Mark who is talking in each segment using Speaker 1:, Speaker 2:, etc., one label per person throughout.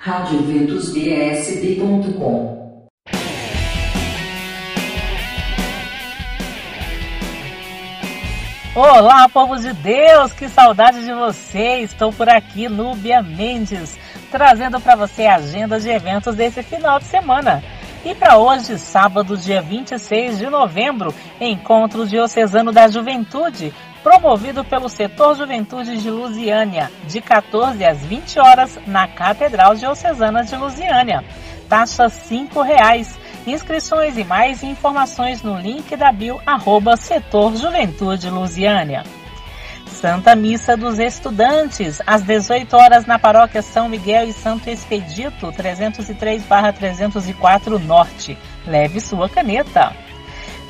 Speaker 1: radioventusbsb.com
Speaker 2: Olá, povo de Deus, que saudade de você! Estou por aqui, Núbia Mendes, trazendo para você a agenda de eventos desse final de semana. E para hoje, sábado, dia 26 de novembro, Encontro Diocesano da Juventude, promovido pelo Setor Juventude de Lusiânia, de 14 às 20 horas, na Catedral Diocesana de Lusiânia. Taxa R$ 5,00. Inscrições e mais informações no link da bio arroba Setor Juventude Lusiânia. Santa Missa dos Estudantes, às 18 horas na Paróquia São Miguel e Santo Expedito, 303/304 Norte. Leve sua caneta.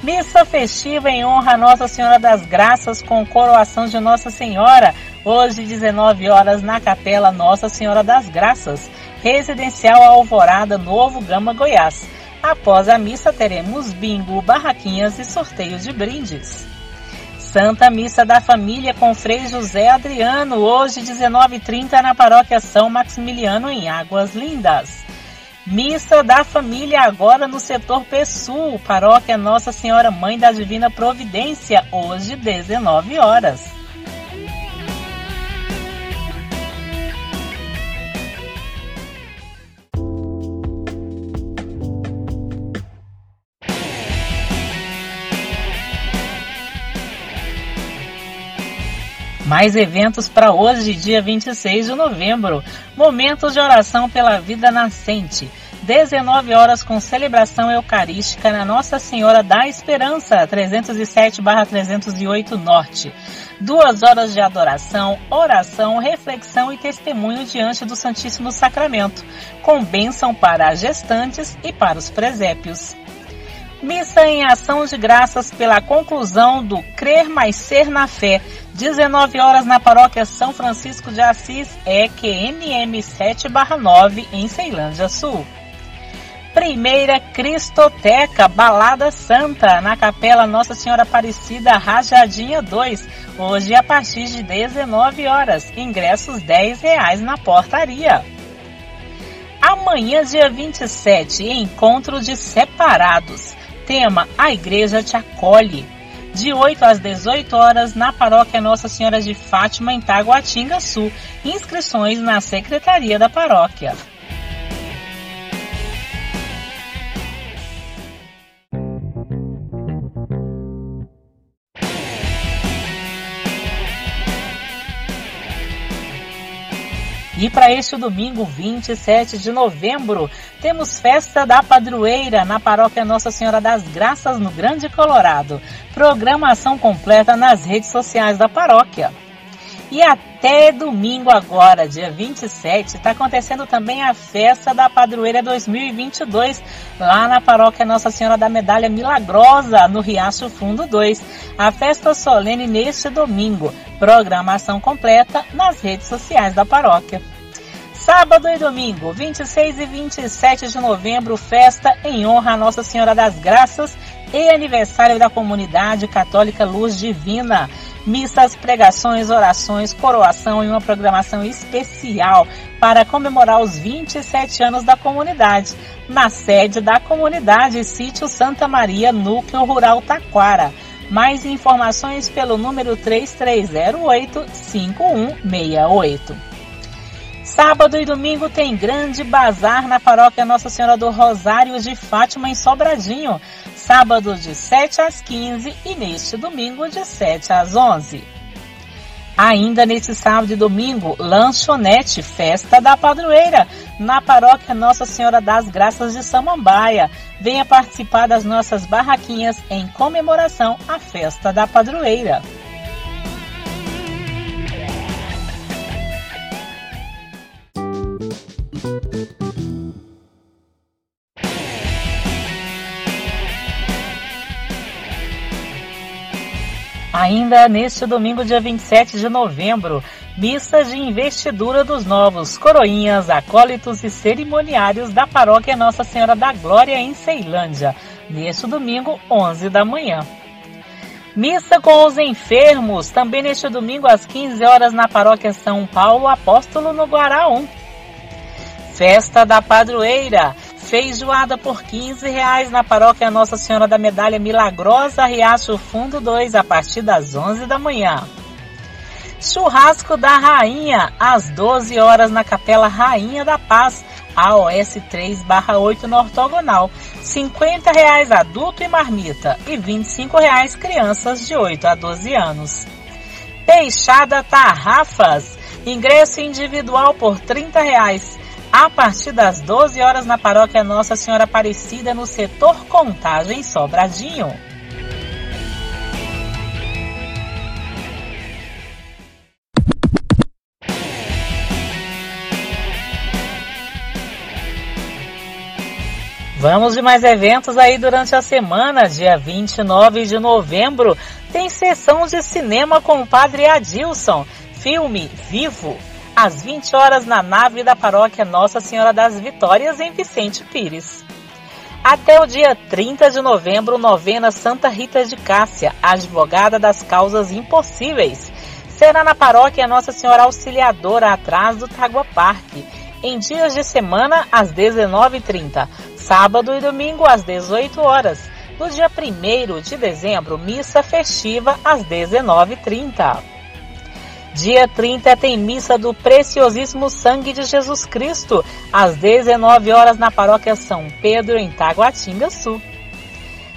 Speaker 2: Missa festiva em honra a Nossa Senhora das Graças com coroação de Nossa Senhora, hoje 19 horas na Capela Nossa Senhora das Graças, Residencial Alvorada, Novo Gama, Goiás. Após a missa teremos bingo, barraquinhas e sorteio de brindes. Santa Missa da Família com Frei José Adriano, hoje 19h30 na Paróquia São Maximiliano em Águas Lindas. Missa da Família agora no setor PSUL, Paróquia Nossa Senhora Mãe da Divina Providência, hoje 19 horas. Mais eventos para hoje, dia 26 de novembro. Momentos de oração pela vida nascente. 19 horas com celebração eucarística na Nossa Senhora da Esperança, 307/308 Norte. Duas horas de adoração, oração, reflexão e testemunho diante do Santíssimo Sacramento, com bênção para as gestantes e para os presépios. Missa em ação de graças pela conclusão do Crer Mais Ser na Fé, 19 horas na paróquia São Francisco de Assis, EQMM 7/9 em Ceilândia Sul. Primeira Cristoteca Balada Santa na Capela Nossa Senhora Aparecida Rajadinha 2, hoje a partir de 19 horas, ingressos 10 reais na portaria. Amanhã, dia 27, encontro de separados. Tema: A Igreja te acolhe. De 8 às 18 horas na Paróquia Nossa Senhora de Fátima, em Taguatinga Sul. Inscrições na Secretaria da Paróquia. E para este domingo, 27 de novembro, temos festa da padroeira na paróquia Nossa Senhora das Graças, no Grande Colorado. Programação completa nas redes sociais da paróquia. E até domingo agora, dia 27, está acontecendo também a festa da Padroeira 2022, lá na paróquia Nossa Senhora da Medalha Milagrosa, no Riacho Fundo 2. A festa solene neste domingo. Programação completa nas redes sociais da paróquia. Sábado e domingo, 26 e 27 de novembro, festa em honra a Nossa Senhora das Graças e aniversário da comunidade católica Luz Divina missas, pregações, orações, coroação e uma programação especial para comemorar os 27 anos da comunidade, na sede da comunidade Sítio Santa Maria, Núcleo Rural Taquara. Mais informações pelo número 3308-5168. Sábado e domingo tem grande bazar na paróquia Nossa Senhora do Rosário de Fátima, em Sobradinho sábado de 7 às 15 e neste domingo de 7 às 11. Ainda neste sábado e domingo, lanchonete Festa da Padroeira, na paróquia Nossa Senhora das Graças de Samambaia. Venha participar das nossas barraquinhas em comemoração à Festa da Padroeira. Ainda neste domingo, dia 27 de novembro, missa de investidura dos novos coroinhas, acólitos e cerimoniários da paróquia Nossa Senhora da Glória em Ceilândia, neste domingo, 11 da manhã. Missa com os enfermos, também neste domingo às 15 horas na paróquia São Paulo Apóstolo no Guará 1. Festa da Padroeira. Feijoada por 15 reais na paróquia Nossa Senhora da Medalha Milagrosa, Riacho Fundo 2, a partir das 11 da manhã. Churrasco da Rainha, às 12 horas na Capela Rainha da Paz, AOS 3/8 no ortogonal. 50 reais adulto e marmita e 25 reais crianças de 8 a 12 anos. Peixada Tarrafas, ingresso individual por 30 reais a partir das 12 horas na paróquia Nossa Senhora Aparecida, no setor Contagem Sobradinho. Vamos de mais eventos aí durante a semana, dia 29 de novembro. Tem sessão de cinema com o Padre Adilson, filme Vivo, às 20 horas na nave da paróquia Nossa Senhora das Vitórias, em Vicente Pires. Até o dia 30 de novembro, novena Santa Rita de Cássia, advogada das causas impossíveis. Será na paróquia Nossa Senhora Auxiliadora, atrás do Tagua Parque, em dias de semana, às 19h30, sábado e domingo, às 18 horas. No dia 1 de dezembro, missa festiva, às 19h30. Dia 30 tem missa do Preciosíssimo Sangue de Jesus Cristo, às 19 horas na paróquia São Pedro, em Taguatinga Sul.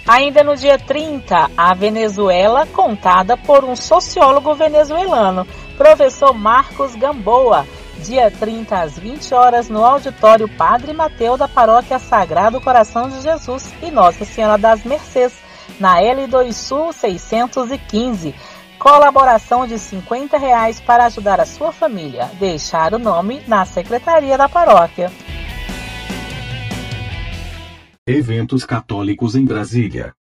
Speaker 2: Ainda no dia 30, a Venezuela, contada por um sociólogo venezuelano, professor Marcos Gamboa. Dia 30 às 20 horas no auditório Padre Mateu da Paróquia Sagrado Coração de Jesus e Nossa Senhora das Mercês, na L2 Sul 615 Colaboração de 50 reais para ajudar a sua família. Deixar o nome na secretaria da paróquia.
Speaker 3: Eventos católicos em Brasília.